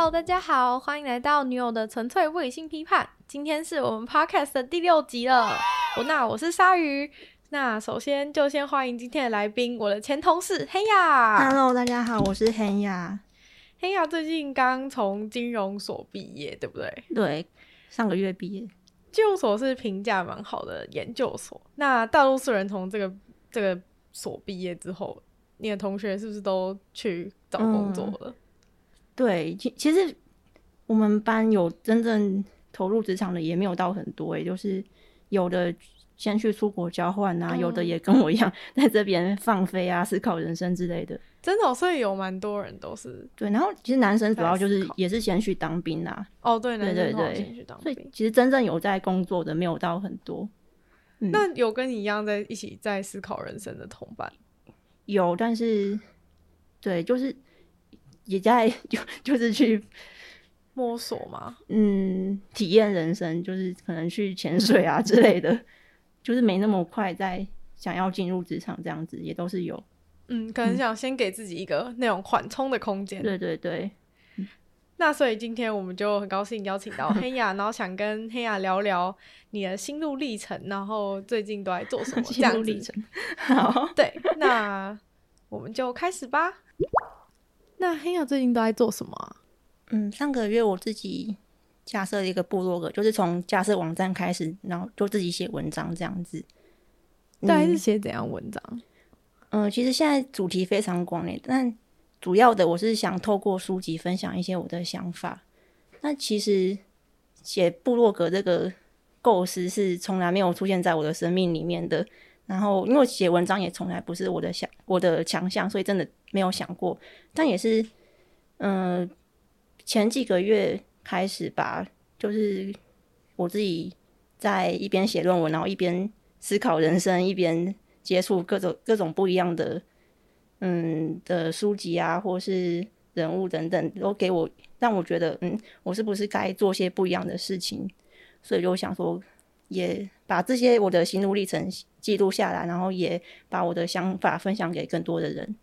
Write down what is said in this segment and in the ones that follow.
Hello，大家好，欢迎来到女友的纯粹不理性批判。今天是我们 Podcast 的第六集了。那我是鲨鱼。那首先就先欢迎今天的来宾，我的前同事黑亚。Hello，大家好，我是黑亚。黑亚最近刚从金融所毕业，对不对？对，上个月毕业。金融所是评价蛮好的研究所。那大多数人从这个这个所毕业之后，你的同学是不是都去找工作了？嗯对，其其实我们班有真正投入职场的也没有到很多，欸，就是有的先去出国交换啊，嗯，有的也跟我一样在这边放飞啊，思考人生之类的。真的，哦，所以有蛮多人都是对。然后其实男生主要就是也是先去当兵啊。哦，对，对对对，先去当兵。所以其实真正有在工作的没有到很多。嗯，那有跟你一样在一起在思考人生的同伴？有，但是对，就是。也在就就是去摸索嘛，嗯，体验人生，就是可能去潜水啊之类的，就是没那么快在想要进入职场这样子，也都是有，嗯，可能想先给自己一个那种缓冲的空间。对对对，那所以今天我们就很高兴邀请到 黑雅，然后想跟黑雅聊聊你的心路历程，然后最近都在做什么 这样子。心路历程，好，对，那我们就开始吧。那黑亚最近都在做什么啊？嗯，上个月我自己架设了一个部落格，就是从架设网站开始，然后就自己写文章这样子。大概是写怎样文章？嗯，嗯，其实现在主题非常广诶，但主要的我是想透过书籍分享一些我的想法。那其实写部落格这个构思是从来没有出现在我的生命里面的。然后，因为写文章也从来不是我的想我的强项，所以真的没有想过。但也是，嗯、前几个月开始吧，就是我自己在一边写论文，然后一边思考人生，一边接触各种各种不一样的嗯的书籍啊，或是人物等等，都给我让我觉得，嗯，我是不是该做些不一样的事情？所以就想说。也把这些我的心路历程记录下来，然后也把我的想法分享给更多的人。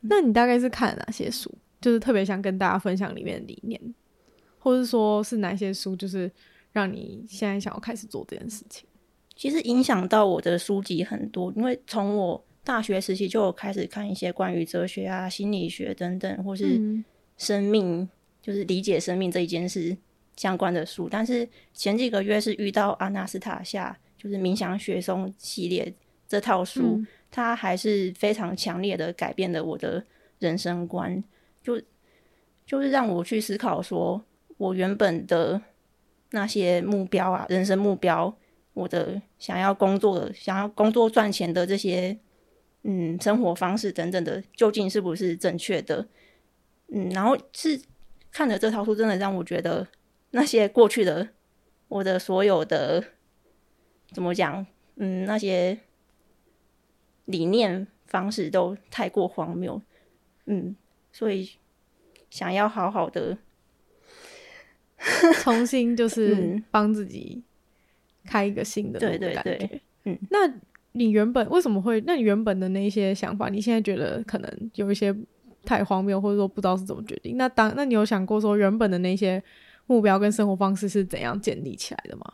那你大概是看了哪些书？就是特别想跟大家分享里面的理念，或是说是哪些书，就是让你现在想要开始做这件事情？其实影响到我的书籍很多，因为从我大学时期就有开始看一些关于哲学啊、心理学等等，或是生命，嗯、就是理解生命这一件事。相关的书，但是前几个月是遇到阿纳斯塔夏，就是冥想雪松系列这套书，嗯、它还是非常强烈的改变了我的人生观，就就是让我去思考说，我原本的那些目标啊，人生目标，我的想要工作的、想要工作赚钱的这些，嗯，生活方式等等的，究竟是不是正确的？嗯，然后是看了这套书，真的让我觉得。那些过去的我的所有的怎么讲？嗯，那些理念方式都太过荒谬，嗯，所以想要好好的 重新就是帮自己开一个新的对对对，嗯，那你原本为什么会？那你原本的那些想法，你现在觉得可能有一些太荒谬，或者说不知道是怎么决定？那当那你有想过说原本的那些？目标跟生活方式是怎样建立起来的吗？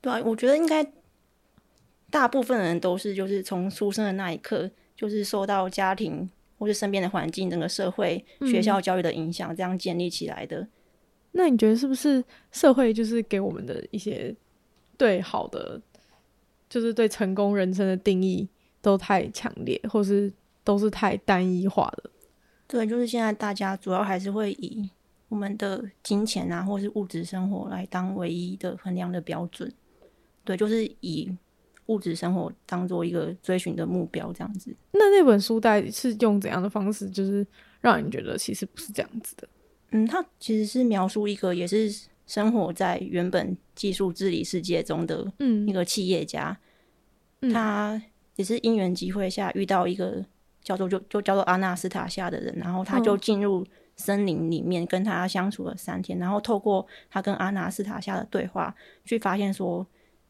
对啊，我觉得应该大部分人都是就是从出生的那一刻，就是受到家庭或是身边的环境、整个社会、学校教育的影响，这样建立起来的。嗯。那你觉得是不是社会就是给我们的一些对好的，就是对成功人生的定义都太强烈，或是都是太单一化的？对，就是现在大家主要还是会以。我们的金钱啊，或是物质生活来当唯一的衡量的标准，对，就是以物质生活当做一个追寻的目标，这样子。那那本书带是用怎样的方式，就是让你觉得其实不是这样子的？嗯，它其实是描述一个也是生活在原本技术治理世界中的一个企业家，嗯、他也是因缘机会下遇到一个叫做就就叫做阿纳斯塔夏的人，然后他就进入。森林里面跟他相处了三天，然后透过他跟阿纳斯塔夏的对话，去发现说，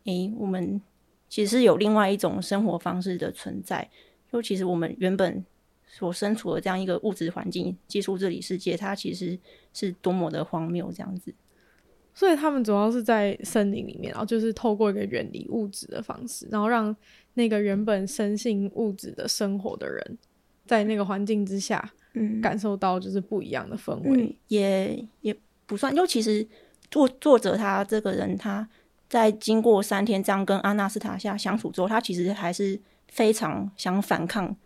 诶、欸，我们其实是有另外一种生活方式的存在。就其实我们原本所身处的这样一个物质环境、技术治理世界，它其实是多么的荒谬这样子。所以他们主要是在森林里面，然后就是透过一个远离物质的方式，然后让那个原本深信物质的生活的人，在那个环境之下，嗯，感受到就是不一样的氛围，嗯，也也不算。因为其实作作者他这个人，他在经过三天这样跟阿纳斯塔夏相处之后，他其实还是非常想反抗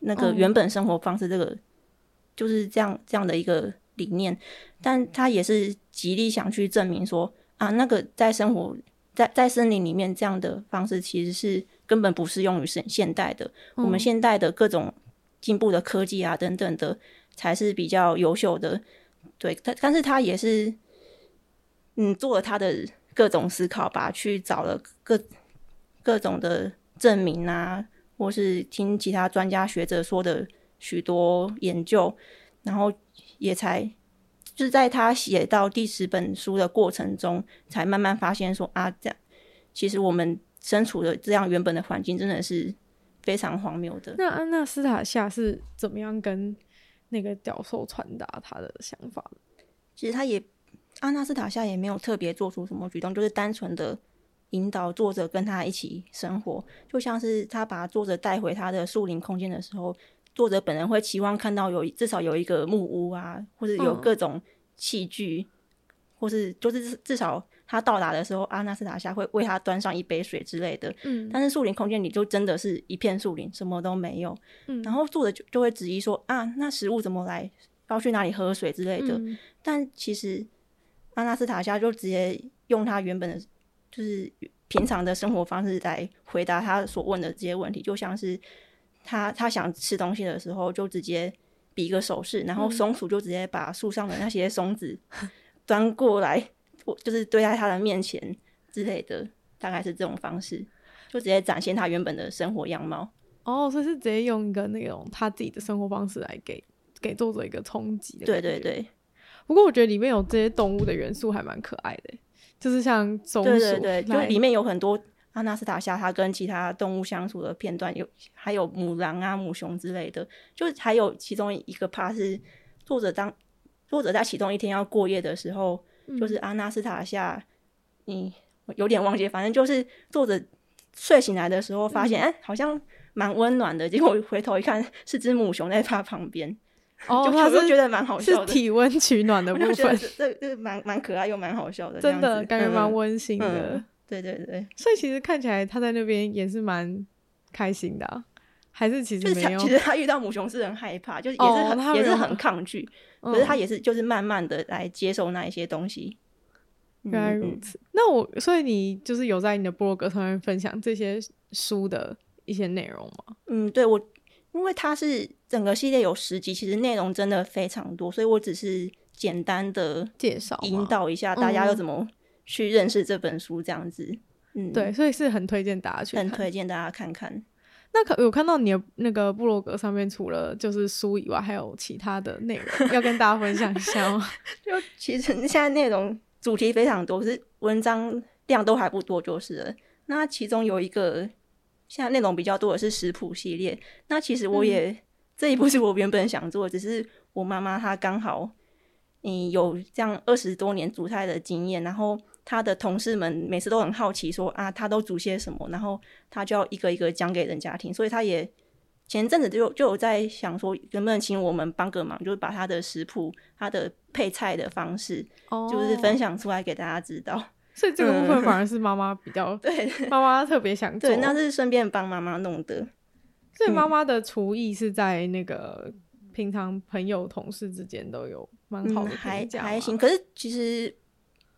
那个原本生活方式，这个、嗯、就是这样这样的一个。理念，但他也是极力想去证明说啊，那个在生活在在森林里面这样的方式，其实是根本不适用于现现代的。嗯、我们现代的各种进步的科技啊等等的，才是比较优秀的。对，他但是他也是嗯做了他的各种思考吧，去找了各各种的证明啊，或是听其他专家学者说的许多研究，然后。也才就是在他写到第十本书的过程中，才慢慢发现说啊，这样其实我们身处的这样原本的环境真的是非常荒谬的。那安娜斯塔夏是怎么样跟那个教授传达他的想法？其实他也阿纳斯塔夏也没有特别做出什么举动，就是单纯的引导作者跟他一起生活，就像是他把作者带回他的树林空间的时候。作者本人会期望看到有至少有一个木屋啊，或者有各种器具，嗯、或是就是至少他到达的时候，阿纳斯塔夏会为他端上一杯水之类的。嗯，但是树林空间里就真的是一片树林，什么都没有。嗯，然后作者就就会质疑说啊，那食物怎么来？要去哪里喝水之类的？嗯、但其实阿纳斯塔夏就直接用他原本的，就是平常的生活方式来回答他所问的这些问题，就像是。他他想吃东西的时候，就直接比一个手势，然后松鼠就直接把树上的那些松子 端过来，就是堆在他的面前之类的，大概是这种方式，就直接展现他原本的生活样貌。哦，所以是直接用一个那种他自己的生活方式来给给作者一个冲击的。对对对。不过我觉得里面有这些动物的元素还蛮可爱的，就是像松鼠，对对对，就里面有很多。阿纳斯塔夏他跟其他动物相处的片段有，还有母狼啊、母熊之类的，就还有其中一个 part 是作者当作者在其中一天要过夜的时候，嗯、就是阿纳斯塔夏，你有点忘记，反正就是作者睡醒来的时候发现，哎、嗯欸，好像蛮温暖的，结果回头一看，是只母熊在他旁边，哦，就他是觉得蛮好笑的，是体温取暖的 部分，这这蛮蛮可爱又蛮好笑的，真的感觉蛮温馨的。对对对，所以其实看起来他在那边也是蛮开心的，啊，还是其实没有？其实他遇到母熊是很害怕，就是也是很、哦、也是很抗拒，嗯、可是他也是就是慢慢的来接受那一些东西。原来如此，嗯、那我所以你就是有在你的部落格上面分享这些书的一些内容吗？嗯，对我，因为他是整个系列有十集，其实内容真的非常多，所以我只是简单的介绍引导一下大家要怎么。去认识这本书，这样子，嗯，对，所以是很推荐大家去，很推荐大家看看。那可有看到你的那个部落格上面，除了就是书以外，还有其他的内容要跟大家分享一下吗？就其实现在内容主题非常多，可是文章量都还不多，就是了。那其中有一个现在内容比较多的是食谱系列。那其实我也、嗯、这一部是我原本想做的，只是我妈妈她刚好嗯有这样二十多年煮菜的经验，然后。她的同事们每次都很好奇说，啊，她都煮些什么，然后她就要一个一个讲给人家听。所以她也前阵子就就有在想说，能不能请我们帮个忙，就是把她的食谱、她的配菜的方式，哦、就是分享出来给大家知道。所以这个部分反而是妈妈比较 对，妈妈特别想做，对，那是顺便帮妈妈弄的。所以妈妈的厨艺是在那个平常朋友同事之间都有蛮好的、嗯，还还行。可是其实，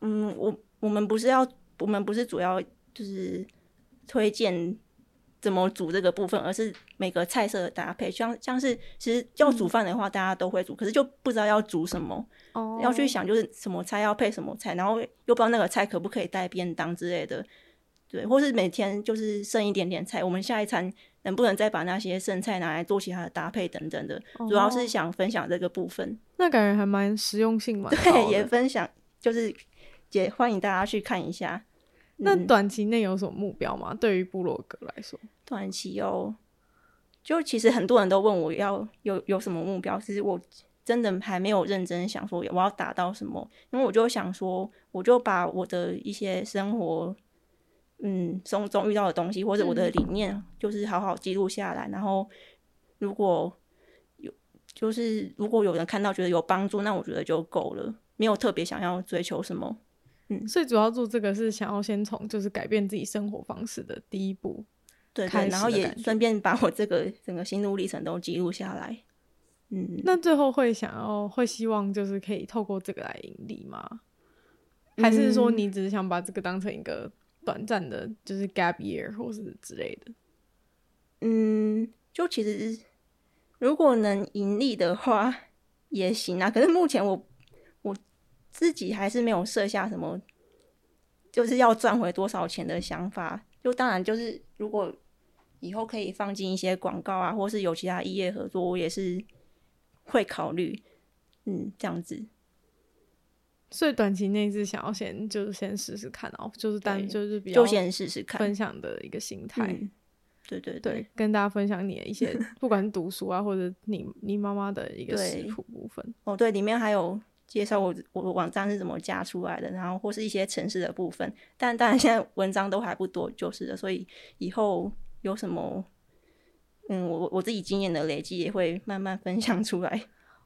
嗯，我。我们不是要，我们不是主要就是推荐怎么煮这个部分，而是每个菜色的搭配。像像是其实要煮饭的话，大家都会煮，嗯、可是就不知道要煮什么，哦、要去想就是什么菜要配什么菜，然后又不知道那个菜可不可以带便当之类的，对，或是每天就是剩一点点菜，我们下一餐能不能再把那些剩菜拿来做其他的搭配等等的，哦、主要是想分享这个部分。那感觉还蛮实用性嘛，对，也分享就是。也欢迎大家去看一下。那短期内有什么目标吗？嗯、对于布洛格来说，短期哦，就其实很多人都问我要有有什么目标，其实我真的还没有认真想说我要达到什么，因为我就想说，我就把我的一些生活，嗯，中中遇到的东西或者我的理念，就是好好记录下来，然后如果有就是如果有人看到觉得有帮助，那我觉得就够了，没有特别想要追求什么。嗯，所以主要做这个是想要先从就是改变自己生活方式的第一步。对，对，然后也顺便把我这个整个心路历程都记录下来。嗯，那最后会想要会希望就是可以透过这个来盈利吗？还是说你只是想把这个当成一个短暂的，就是 gap year 或是之类的？嗯，就其实如果能盈利的话也行啊。可是目前我我自己还是没有设下什么就是要赚回多少钱的想法。就当然就是如果。以后可以放进一些广告啊，或是有其他异业合作，我也是会考虑，嗯，这样子。所以短期内是想要先就是先试试看哦，就是单就是比较就先试试看分享的一个心态，嗯。对对对，对，跟大家分享你的一些，不管是读书啊，或者你你妈妈的一个食谱部分。哦，对，里面还有介绍我我的网站是怎么加出来的，然后或是一些城市的部分。但当然现在文章都还不多，就是的，所以以后。有什么？嗯，我我自己经验的累积也会慢慢分享出来。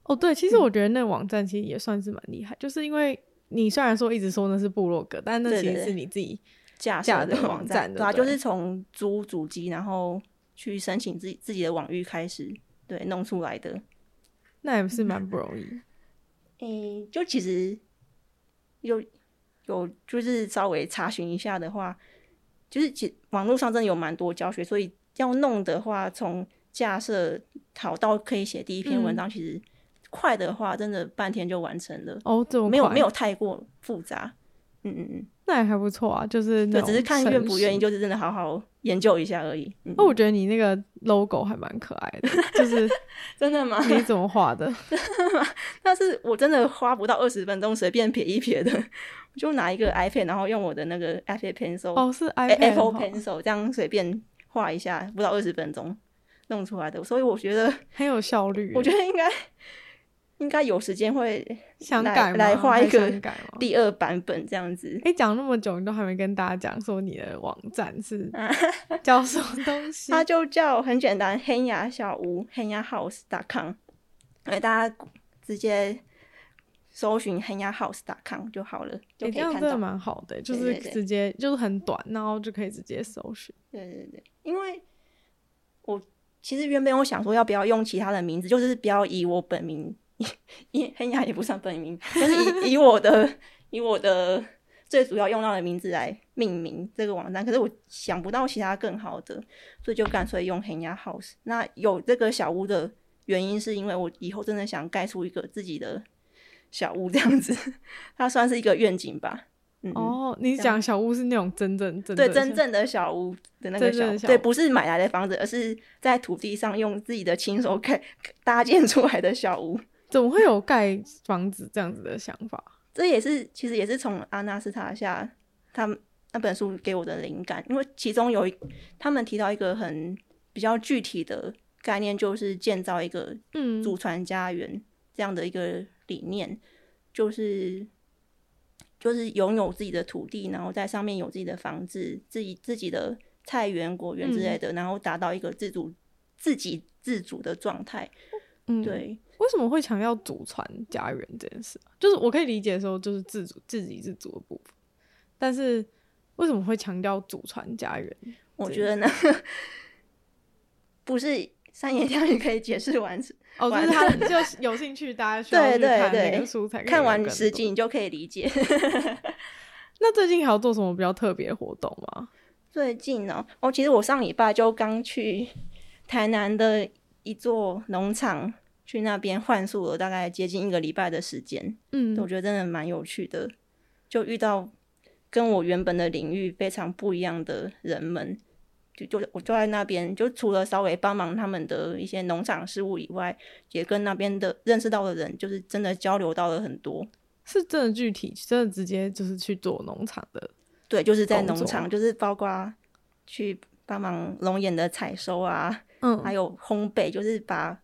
哦，对，其实我觉得那个网站其实也算是蛮厉害，嗯，就是因为你虽然说一直说那是部落格，但那其实是你自己架架的网站，对啊，就是从租主机，然后去申请自己自己的网域开始，对，弄出来的。那也是蛮不 容易。嗯，就其实有有就是稍微查询一下的话。就是其网络上真的有蛮多教学，所以要弄的话，从架设好到可以写第一篇文章，嗯，其实快的话，真的半天就完成了。哦，这么？没有没有太过复杂。嗯嗯嗯，那也还不错啊。就是对，只是看愿不愿意，就是真的好好研究一下而已。那、嗯、我觉得你那个 logo 还蛮可爱的，就是真的吗？你怎么画的？真的吗？但是我真的花不到二十分钟，随便撇一撇的。就拿一个 iPad，然后用我的那个 iPad Pencil，哦，是 iPad Apple Pencil，这样随便画一下，不到二十分钟弄出来的，所以我觉得很有效率。我觉得应该应该有时间会想改来画一个第二版本这样子。哎，讲那么久，你都还没跟大家讲说你的网站是 叫什么东 西？它就叫很简单，黑牙小屋 Henya House.com，哎，大家直接。搜寻 henyahouse.com 就好了，就可以看到。欸、这样真的蛮好的，就是直接就是很短，然后就可以直接搜寻。对对对，因为我其实原本我想说要不要用其他的名字，就是不要以我本名，因黑牙也不算本名，就是以以我的以我的最主要用到的名字来命名这个网站。可是我想不到其他更好的，所以就干脆用 henyahouse。那有这个小屋的原因，是因为我以后真的想盖出一个自己的。小屋这样子，它算是一个愿景吧。嗯、哦，你讲小屋是那种真正真对真正的小屋的那个小屋，对，不是买来的房子，而是在土地上用自己的亲手盖 搭建出来的小屋。怎么会有盖房子这样子的想法？这也是其实也是从阿纳斯塔夏他们那本书给我的灵感，因为其中有一他们提到一个很比较具体的概念，就是建造一个嗯祖传家园这样的一个。理念就是就是拥有自己的土地，然后在上面有自己的房子、自己自己的菜园、果园之类的，嗯、然后达到一个自主、自给自足的状态。嗯，对。为什么会强调祖传家园这件事？就是我可以理解说，就是自主、自给自足的部分，但是为什么会强调祖传家园？我觉得呢，不是三言两语可以解释完。哦，就是他就有兴趣，大家需要去看那个书才看完实际，你就可以理解。那最近还有做什么比较特别的活动吗？最近呢、喔，哦，其实我上礼拜就刚去台南的一座农场，去那边换宿了，大概接近一个礼拜的时间。嗯，我觉得真的蛮有趣的，就遇到跟我原本的领域非常不一样的人们。就就我就在那边，就除了稍微帮忙他们的一些农场事务以外，也跟那边的认识到的人，就是真的交流到了很多。是真的具体，真的直接就是去做农场的。对，就是在农场，就是包括去帮忙龙眼的采收啊，嗯，还有烘焙，就是把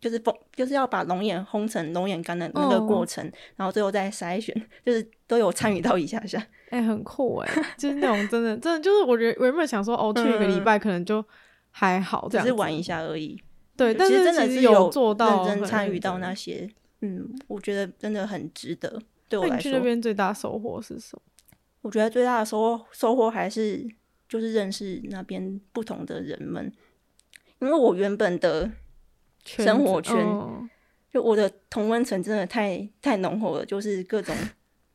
就是烘就是要把龙眼烘成龙眼干的那个过程，哦、然后最后再筛选，就是都有参与到一下下。哎、欸，很酷哎，就是那种真的真的就是我觉得原本想说哦，去一个礼拜可能就还好，这样、嗯、只是玩一下而已。对，但是真的是有做到认真参与到那些，嗯，我觉得真的很值得。对我来说，你去那边最大收获是什么？我觉得最大的收获收获还是就是认识那边不同的人们，因为我原本的生活圈，哦、就我的同温层真的太太浓厚了，就是各种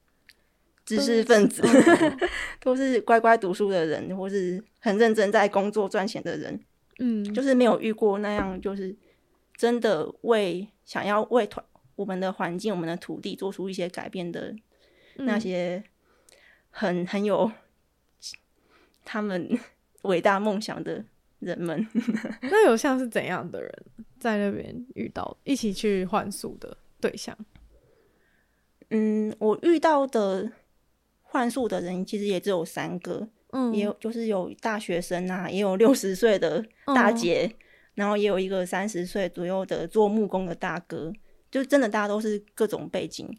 知识分子，哦、都是乖乖读书的人，或是很认真在工作赚钱的人，嗯，就是没有遇过那样，就是真的为想要为团。我们的环境，我们的土地，做出一些改变的那些很很有他们 伟大梦想的人们，那有像是怎样的人在那边遇到一起去换宿的对象？嗯，我遇到的换宿的人其实也只有三个，嗯，也有就是有大学生啊，也有六十岁的大姐，嗯，然后也有一个三十岁左右的做木工的大哥。就真的大家都是各种背景，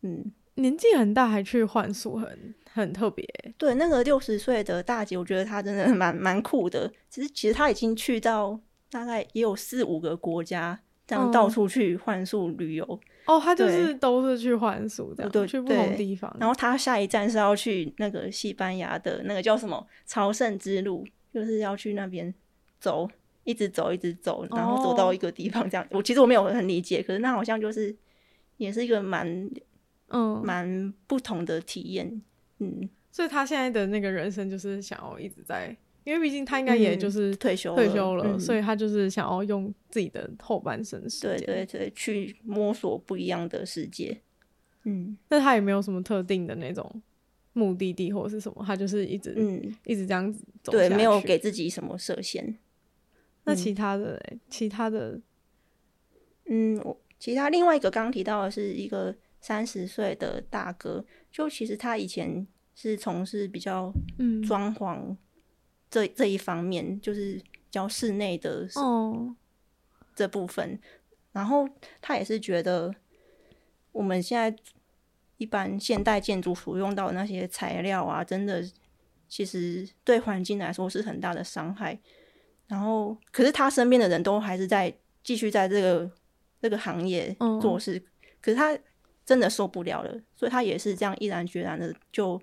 嗯，年纪很大还去换宿，很很特别。对，那个六十岁的大姐，我觉得她真的蛮蛮酷的。其实其实她已经去到大概也有四五个国家，这样到处去换宿旅游。嗯、哦，他就是都是去换宿这样，对，去不同地方。然后他下一站是要去那个西班牙的那个叫什么朝圣之路，就是要去那边走。一直走，一直走，然后走到一个地方，这样。Oh. 我其实我没有很理解，可是那好像就是也是一个蛮嗯蛮不同的体验，嗯。所以他现在的那个人生就是想要一直在，因为毕竟他应该也就是退休退休了，嗯、所以他就是想要用自己的后半生时间，对对对，去摸索不一样的世界。嗯，那他也没有什么特定的那种目的地或者是什么，他就是一直嗯。一直这样子走，对，没有给自己什么设限。那其他的、欸，其他的，嗯，我其他另外一个刚刚提到的是一个三十岁的大哥，就其实他以前是从事比较装潢这、嗯、这一方面，就是教室内的哦。这部分，哦、然后他也是觉得我们现在一般现代建筑所用到的那些材料啊，真的其实对环境来说是很大的伤害。然后，可是他身边的人都还是在继续在这个这个行业做事，嗯、可是他真的受不了了，所以他也是这样毅然决然的就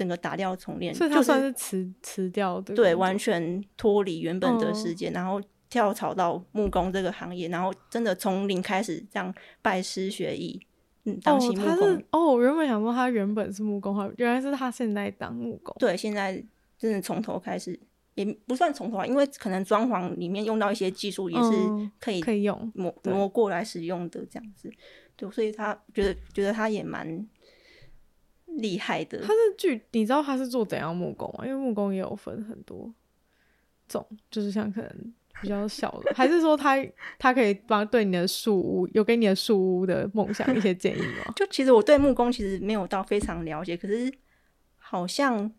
整个打掉重练，所以他算是辞辞、掉的，对，完全脱离原本的世界，嗯、然后跳槽到木工这个行业，然后真的从零开始这样拜师学艺，嗯，当起木工。哦，我原本想说他原本是木工，原来是他现在当木工，对，现在真的从头开始。也不算从头啊，因为可能装潢里面用到一些技术，也是可以可以用挪挪过来使用的这样子。对，所以他觉得觉得他也蛮厉害的。他是具，你知道他是做怎样木工吗？因为木工也有分很多种，就是像可能比较小的，还是说他他可以帮对你的树屋有给你的树屋的梦想一些建议吗？就其实我对木工其实没有到非常了解，可是好像。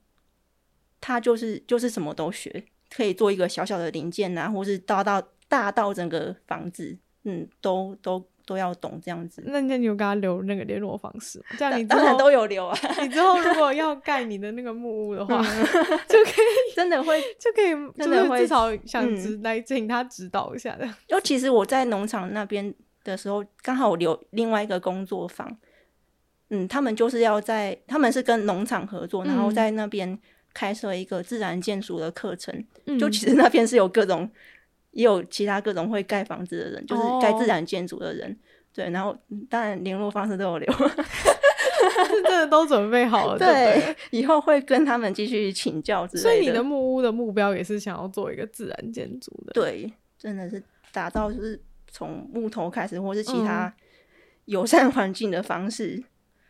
他就是就是什么都学，可以做一个小小的零件啊，或是大到大到整个房子，嗯，都都都要懂这样子。那那你有跟他留那个联络方式？这样你当然都有留啊。你之后如果要盖你的那个木屋的话，就可以真的会就可以真的会至少想指来请他指导一下的。就其实我在农场那边的时候，刚好留另外一个工作坊，嗯，他们就是要在他们是跟农场合作，然后在那边。开设一个自然建筑的课程，嗯、就其实那边是有各种，也有其他各种会盖房子的人，就是盖自然建筑的人，哦、对，然后当然联络方式都有留，是真的都准备好了，对，对，以后会跟他们继续请教之类的。所以你的木屋的目标也是想要做一个自然建筑的，对，真的是打造就是从木头开始，或是其他友善环境的方式。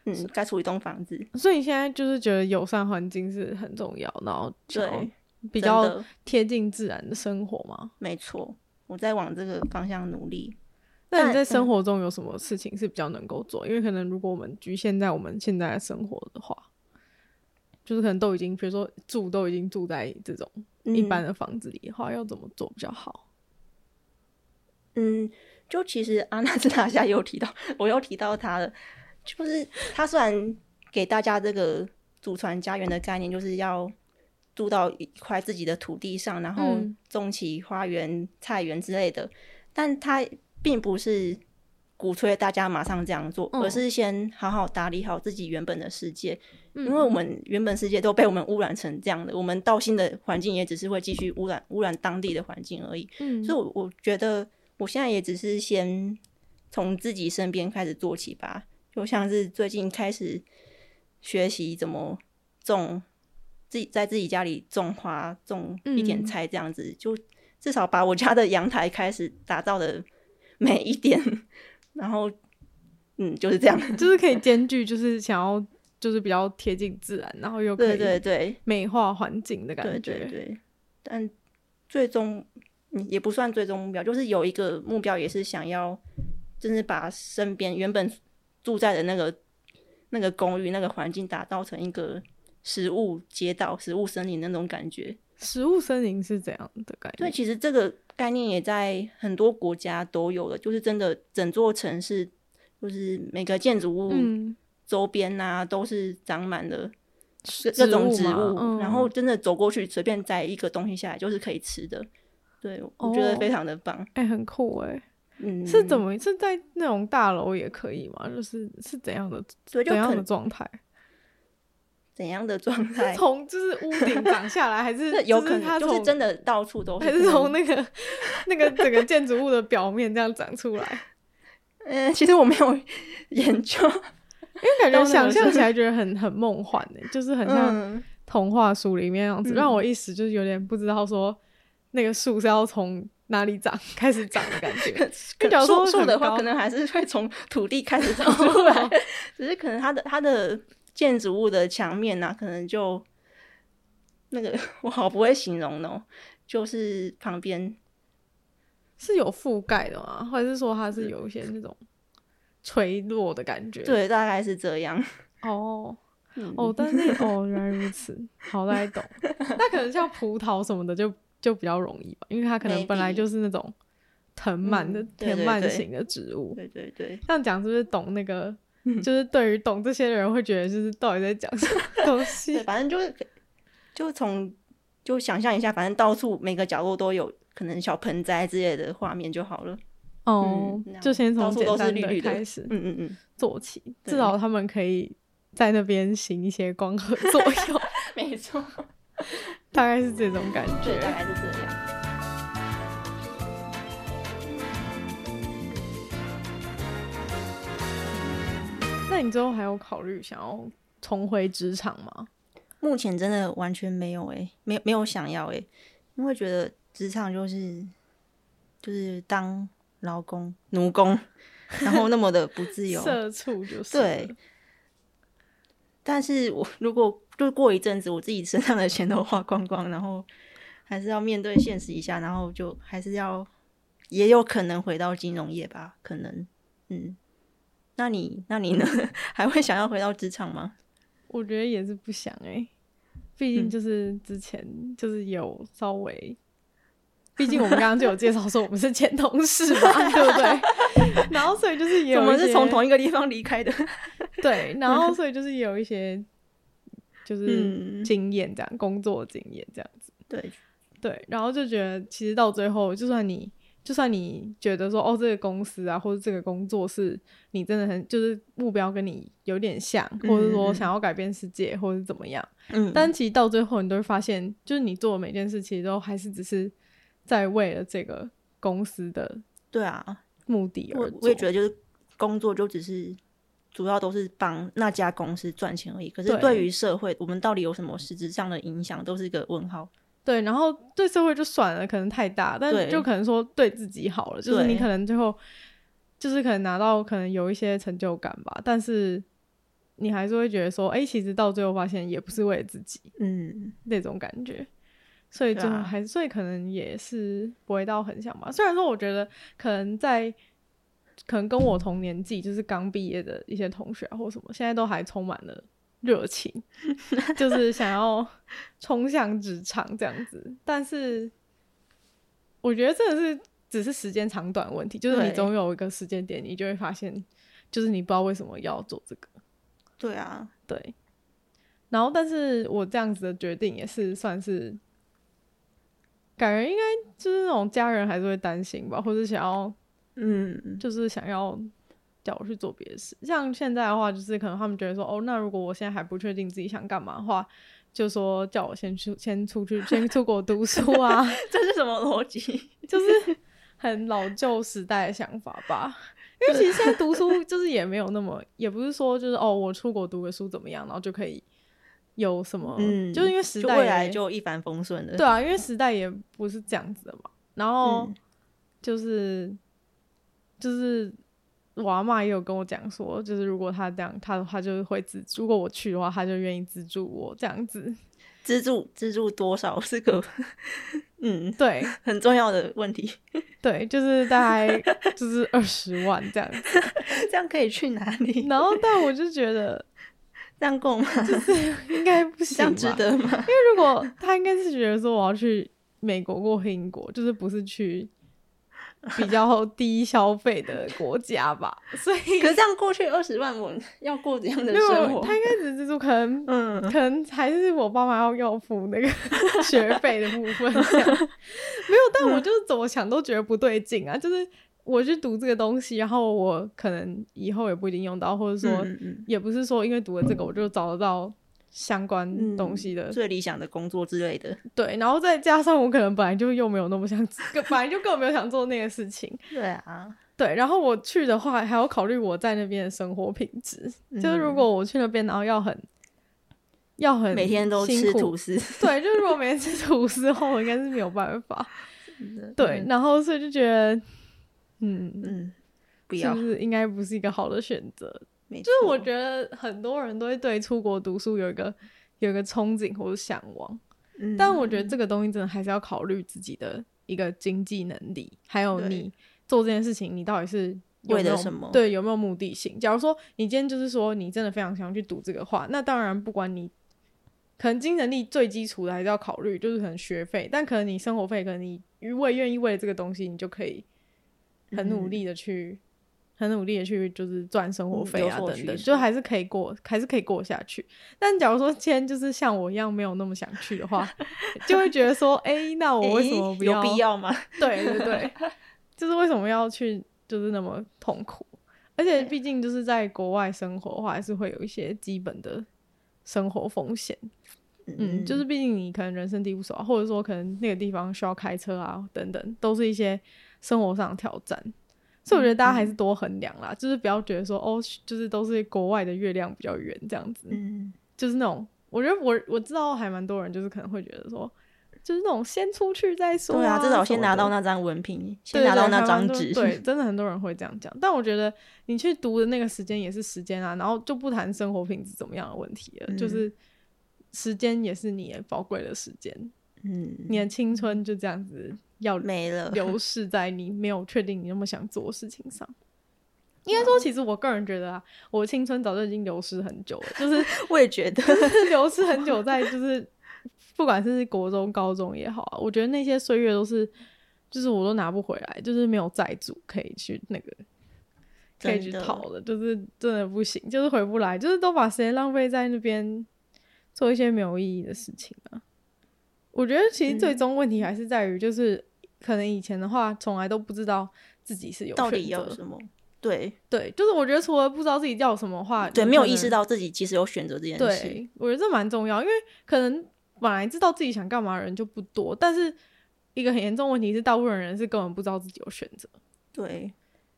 嗯，盖出一栋房子，所以你现在就是觉得友善环境是很重要，然后对比较贴近自然的生活吗。没错，我在往这个方向努力。那你在生活中有什么事情是比较能够做？嗯、因为可能如果我们局限在我们现在的生活的话，就是可能都已经，比如说住都已经住在这种一般的房子里的话，嗯、要怎么做比较好？嗯，就其实阿纳斯塔夏有提到，我又提到他了，就是他虽然给大家这个祖传家园的概念，就是要住到一块自己的土地上，然后种起花园、菜园之类的，但他并不是鼓吹大家马上这样做，而是先好好打理好自己原本的世界，因为我们原本世界都被我们污染成这样的，我们到新的环境也只是会继续污染污染当地的环境而已。所以，我我觉得。我现在也只是先从自己身边开始做起吧，就像是最近开始学习怎么种自己在自己家里种花、种一点菜这样子，嗯、就至少把我家的阳台开始打造的美一点，然后嗯，就是这样，就是可以兼具，就是想要就是比较贴近自然，然后又可以对对。对美化环境的感觉，对对对，但最终。嗯，也不算最终目标，就是有一个目标，也是想要，就是把身边原本住在的那个那个公寓那个环境打造成一个食物街道、食物森林那种感觉。食物森林是怎样的概念？对，其实这个概念也在很多国家都有了，就是真的整座城市，就是每个建筑物周边啊，都是长满了各种植物，嗯、然后真的走过去随便摘一个东西下来，就是可以吃的。对，我觉得非常的棒，哎、哦欸，很酷哎，嗯，是怎么是在那种大楼也可以吗？就是是怎样的，怎样的状态？怎样的状态？从就是屋顶长下来，还是 有可能就是真的到处都是，还是从那个那个整个建筑物的表面这样长出来？嗯，其实我没有研究，因为感觉想象起来觉得很很梦幻的，就是很像童话书里面样子，嗯、让我一时就是有点不知道说。那个树是要从哪里长开始长的感觉？树树的话，可能还是会从土地开始长 出来，只是可能它的它的建筑物的墙面啊，可能就那个 我好不会形容哦，就是旁边是有覆盖的吗？或者是说它是有一些那种垂落的感觉？对，大概是这样。哦，嗯、哦，但是哦，原来如此，好，大家懂。那可能像葡萄什么的就。就比较容易吧，因为它可能本来就是那种藤蔓的藤蔓型的植物。对对对，这样讲是不是懂那个？就是对于懂这些的人会觉得，就是到底在讲什么 东西？反正就是，就从就想象一下，反正到处每个角落都有可能小盆栽之类的画面就好了。哦，就先从简单的开始，嗯嗯嗯，做起，至少他们可以在那边行一些光合作用。没错。大概是这种感觉，大概是这样。那你之后还有考虑想要重回职场吗？目前真的完全没有诶、欸，没没有想要诶、欸，因为觉得职场就是就是当劳工奴工，然后那么的不自由，社畜就是对。但是我如果就过一阵子，我自己身上的钱都花光光，然后还是要面对现实一下，然后就还是要也有可能回到金融业吧，可能，嗯，那你那你呢？还会想要回到职场吗？我觉得也是不想哎、欸，毕竟就是之前就是有稍微。毕竟我们刚刚就有介绍说我们是前同事嘛，对不对？然后所以就是也有我们是从同一个地方离开的，对。然后所以就是有一些就是经验这样，嗯、工作经验这样子，对对。然后就觉得其实到最后，就算你就算你觉得说哦，这个公司啊，或者这个工作是你真的很就是目标跟你有点像，或者说想要改变世界，或者是怎么样，嗯。但其实到最后，你都会发现，就是你做的每件事，其实都还是只是。在为了这个公司的对啊目的而我我也觉得就是工作就只是主要都是帮那家公司赚钱而已。可是对于社会，我们到底有什么实质上的影响，都是一个问号。对，然后对社会就算了，可能太大，但就可能说对自己好了，就是你可能最后就是可能拿到可能有一些成就感吧，但是你还是会觉得说，哎，其实到最后发现也不是为了自己，嗯，那种感觉。所以就还，所以可能也是不会到很想吧。虽然说，我觉得可能在，可能跟我同年纪，就是刚毕业的一些同学或什么，现在都还充满了热情，就是想要冲向职场这样子。但是我觉得真的是只是时间长短问题，就是你总有一个时间点，你就会发现，就是你不知道为什么要做这个。对啊，对。然后，但是我这样子的决定也是算是，感觉应该就是那种家人还是会担心吧，或者想要，嗯，就是想要叫我去做别的事。像现在的话，就是可能他们觉得说，哦，那如果我现在还不确定自己想干嘛的话，就说叫我先去，先出去，先出国读书啊。这是什么逻辑？就是很老旧时代的想法吧。因为其实现在读书就是也没有那么，也不是说就是哦，我出国读个书怎么样，然后就可以。有什么？嗯，就是因为时代未来就一帆风顺的。对啊，因为时代也不是这样子的嘛。然后就是、嗯、就是我阿嬷也有跟我讲说，就是如果他这样，他的话就会资助，如果我去的话，他就愿意资助我这样子。资助资助多少是个 嗯，对，很重要的问题。对，就是大概就是二十万这样子，这样可以去哪里？然后，但我就觉得。这样够吗？就是应该不行？这样值得吗？因为如果他应该是觉得说我要去美国或英国，就是不是去 比较低消费的国家吧？所以可是这样过去二十万，我要过怎样的生活？他应该只是说可能，嗯，可能还是我爸妈要要付那个学费的部分这样。没有，但我就是怎么想都觉得不对劲啊，就是。我去读这个东西，然后我可能以后也不一定用到，或者说也不是说因为读了这个我就找得到相关东西的、嗯、最理想的工作之类的。对，然后再加上我可能本来就又没有那么想，本来就根本没有想做那个事情。对啊，对，然后我去的话还要考虑我在那边的生活品质，嗯、就是如果我去那边，然后要很要很每天都吃吐司，对，就是如果每天吃吐司的话，我应该是没有办法。对，然后所以就觉得。嗯嗯，不要，是不是应该不是一个好的选择？没，就是我觉得很多人都会对出国读书有一个有一个憧憬或者向往，嗯，但我觉得这个东西真的还是要考虑自己的一个经济能力，还有你做这件事情，你到底是为了什么？对，有没有目的性？假如说你今天就是说你真的非常想要去读这个话，那当然不管你可能经济能力最基础的还是要考虑，就是可能学费，但可能你生活费，可能你如果愿意为了这个东西，你就可以。很努力的去，嗯、很努力的去，就是赚生活费啊等等，就还是可以过，还是可以过下去。但假如说今天就是像我一样没有那么想去的话，就会觉得说，哎、欸，那我为什么不要？有必要吗？对对对，就是为什么要去，就是那么痛苦？而且毕竟就是在国外生活的话，还是会有一些基本的生活风险。嗯，嗯，就是毕竟你可能人生地不熟啊，或者说可能那个地方需要开车啊，等等，都是一些。生活上的挑战，所以我觉得大家还是多衡量啦，嗯、就是不要觉得说哦，就是都是国外的月亮比较圆这样子，嗯，就是那种我觉得我我知道还蛮多人就是可能会觉得说，就是那种先出去再说，对啊，至少先拿到那张文凭，先拿到那张纸，对，真的很多人会这样讲。但我觉得你去读的那个时间也是时间啊，然后就不谈生活品质怎么样的问题了，嗯、就是时间也是你宝贵的时间，嗯，你的青春就这样子。要没了，流逝在你没有确定你那么想做的事情上。应该说，其实我个人觉得啊，我青春早就已经流失很久了。就是 我也觉得流失很久，在就是不管是国中、高中也好啊，我觉得那些岁月都是，就是我都拿不回来，就是没有债主可以去那个可以去讨的，就是真的不行，就是回不来，就是都把时间浪费在那边做一些没有意义的事情啊。我觉得其实最终问题还是在于就是。可能以前的话，从来都不知道自己是有到底要什么。对对，就是我觉得除了不知道自己要什么话，对，没有意识到自己其实有选择这件事。对，我觉得这蛮重要，因为可能本来知道自己想干嘛的人就不多，但是一个很严重问题是，大部分人是根本不知道自己有选择。对，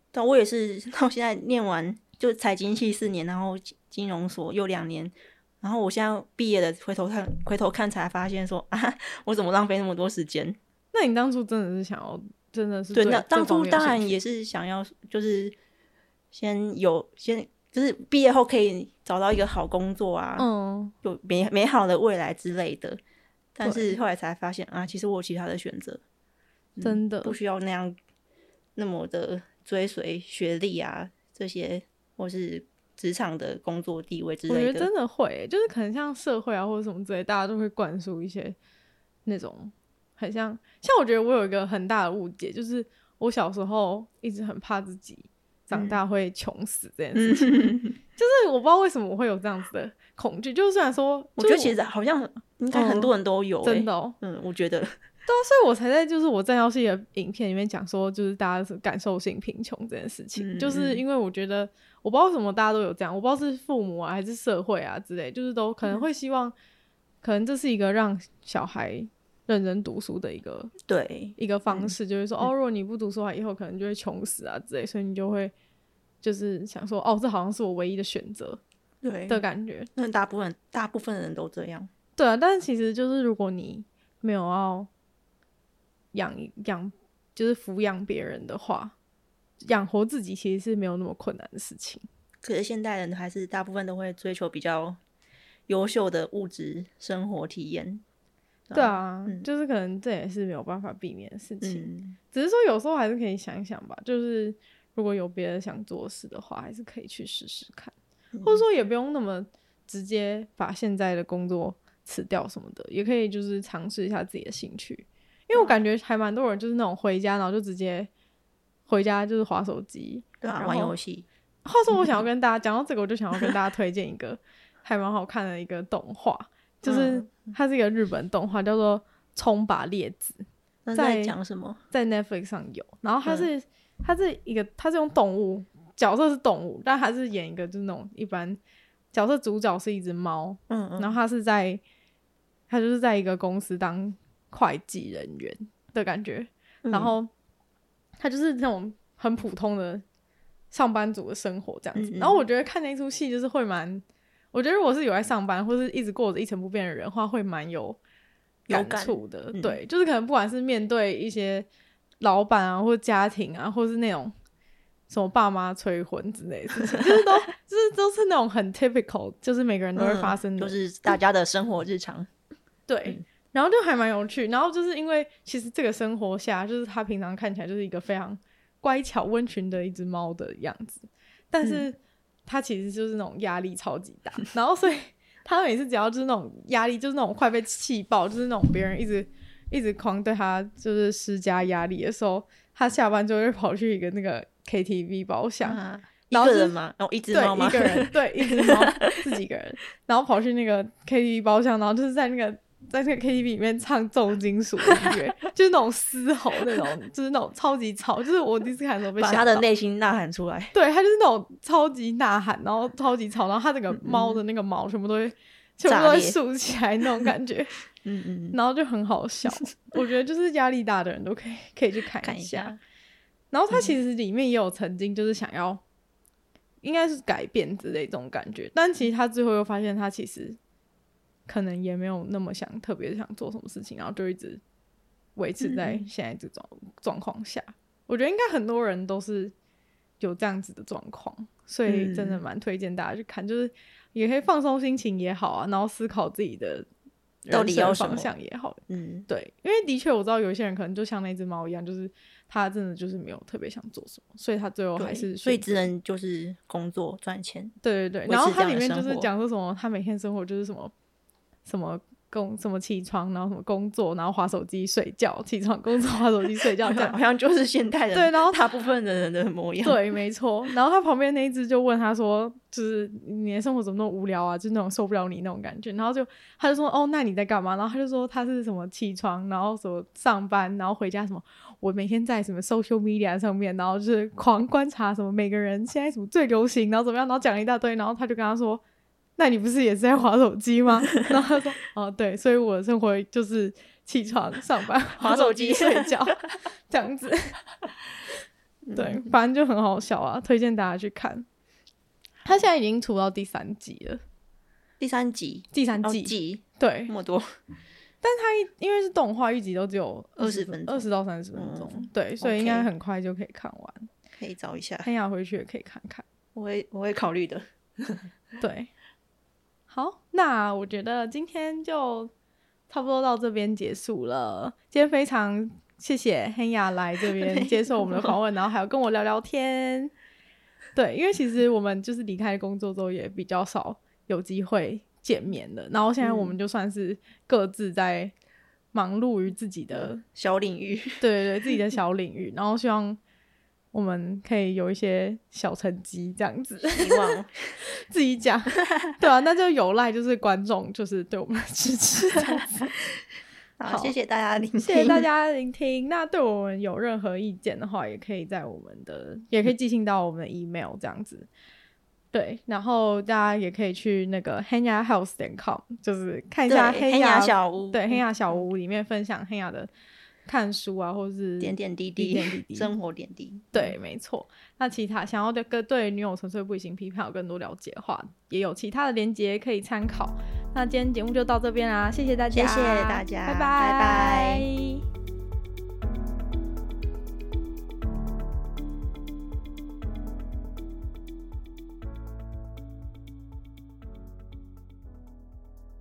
但我也是到现在念完就财经系四年，然后金融所又两年，然后我现在毕业了，回头看回头看才发现说啊，我怎么浪费那么多时间？那你当初真的是想要，真的是对？那当初当然也是想要，就是先有先，就是毕业后可以找到一个好工作啊，嗯，有美美好的未来之类的。但是后来才发现啊，其实我有其他的选择，真的、嗯、不需要那样那么的追随学历啊这些，或是职职场的工作地位之类的。我觉得真的会，就是可能像社会啊或者什么之类，大家都会灌输一些那种很像像我觉得我有一个很大的误解，就是我小时候一直很怕自己长大会穷死这件事情，嗯、就是我不知道为什么我会有这样子的恐惧。就是虽然说，我，我觉得其实好像应该很多人都有、欸嗯，真的、哦，嗯，我觉得。对啊，所以我才在就是我战校系的影片里面讲说，就是大家是感受性贫穷这件事情，嗯，就是因为我觉得我不知道为什么大家都有这样，我不知道是父母啊还是社会啊之类，就是都可能会希望，可能这是一个让小孩认真读书的一个对一个方式，就是说哦，如果你不读书的话，以后可能就会穷死啊之类，所以你就会就是想说哦，这好像是我唯一的选择，对的感觉。那大部分大部分人都这样，对啊，但是其实就是如果你没有要。养养就是抚养别人的话，养活自己其实是没有那么困难的事情。可是现代人还是大部分都会追求比较优秀的物质生活体验。对啊，嗯，就是可能这也是没有办法避免的事情。嗯，只是说有时候还是可以想一想吧，就是如果有别的想做的事的话，还是可以去试试看，嗯，或者说也不用那么直接把现在的工作辞掉什么的，也可以就是尝试一下自己的兴趣。因为我感觉还蛮多人就是那种回家，然后就直接回家就是划手机，对啊，玩游戏。话说我想要 跟大家讲到这个，我就想要跟大家推荐一个还蛮好看的一个动画，就是它是一个日本动画，叫做《冲吧列子》。在讲什么？在 Netflix 上有。然后它是它是一个，它是用动物角色是动物，但它是演一个就是那种一般角色，主角是一只猫。嗯嗯。然后它是在它就是在一个公司当。会计人员的感觉，嗯，然后它就是那种很普通的上班族的生活这样子。然后我觉得看那出戏就是会蛮，我觉得如果是有在上班或是一直过着一成不变的人的话，会蛮有感触的。对，嗯，就是可能不管是面对一些老板啊，或家庭啊，或是那种什么爸妈催婚之类的事情，就是都 就是都是那种很 typical，就是每个人都会发生的，嗯，就是大家的生活日常。对。嗯然后就还蛮有趣，然后就是因为其实这个生活下，就是它平常看起来就是一个非常乖巧温驯的一只猫的样子，但是它其实就是那种压力超级大，嗯、然后所以他每次只要就是那种压力，就是那种快被气爆，就是那种别人一直一直狂对他就是施加压力的时候，他下班就会跑去一个那个 KTV 包厢，啊、然后一个人吗？然后一只猫吗？对，一个人，对，一只猫 自己一个人，然后跑去那个 KTV 包厢，然后就是在那个。在那个 KTV 里面唱重金属音乐，就是那种嘶吼那种，就是那种超级吵，就是我第一次看的时候被吓到，把他的内心呐喊出来。对，他就是那种超级呐喊，然后超级吵，然后他整个猫的那个毛全部都会，嗯、全部都会竖起来那种感觉，嗯嗯，然后就很好笑。我觉得就是压力大的人都可以可以去看。一下然后他其实里面也有曾经就是想要，应该是改变之类这种感觉，但其实他最后又发现他其实。可能也没有那么想特别想做什么事情，然后就一直维持在现在这种状况下。嗯。我觉得应该很多人都是有这样子的状况，所以真的蛮推荐大家去看，就是也可以放松心情也好啊，然后思考自己的到底要方向也好。嗯，对，因为的确我知道有一些人可能就像那只猫一样，就是他真的就是没有特别想做什么，所以他最后还是所以只能就是工作赚钱。对对对，然后它里面就是讲说什么，他每天生活就是什么。什么工什么起床，然后什么工作，然后划手机睡觉，起床工作划手机睡觉，这样好像就是现代人 对，然后大部分的人的模样。对，没错。然后他旁边那一只就问他说：“就是你的生活怎么那么无聊啊？就是那种受不了你那种感觉。”然后就他就说：“哦，那你在干嘛？”然后他就说：“他是什么起床，然后什么上班，然后回家什么？我每天在什么 social media 上面，然后就是狂观察什么每个人现在什么最流行，然后怎么样，然后讲了一大堆。然后他就跟他说。”那你不是也是在划手机吗？然后他说：“哦，对，所以我的生活就是起床、上班、划手机、睡觉 这样子。对，反正就很好笑啊，推荐大家去看。他现在已经出到第三集了，第三集，第三季，季对，那么多。但是他因为是动画，一集都只有二十分钟，二十到三十分钟，嗯，对，所以应该很快就可以看完。可以找一下，黑雅回去也可以看看。我会，我会考虑的。对。好，那我觉得今天就差不多到这边结束了。今天非常谢谢黑雅来这 边接受我们的访问，然后还有跟我聊聊天。对，因为其实我们就是离开工作之后也比较少有机会见面的，然后现在我们就算是各自在忙碌于自己的小领域，对对对，自己的小领域，然后希望。我们可以有一些小成绩，这样子，希望 自己讲，对啊，那就有赖就是观众，就是对我们的支持，这样子。好，谢谢大家聆听，谢谢大家聆听。那对我们有任何意见的话，也可以在我们的，也可以寄信到我们的 email 这样子。对，然后大家也可以去那个 henyahouse 点 com，就是看一下黑雅小屋，对，黑雅小屋里面分享黑雅的。看书啊，或是点点滴滴、点点滴滴 生活点滴，对，没错。那其他想要对个对女友纯粹不理性批判有更多了解的话，也有其他的连接可以参考。那今天节目就到这边啦，谢谢大家，谢谢大家，拜拜。拜拜。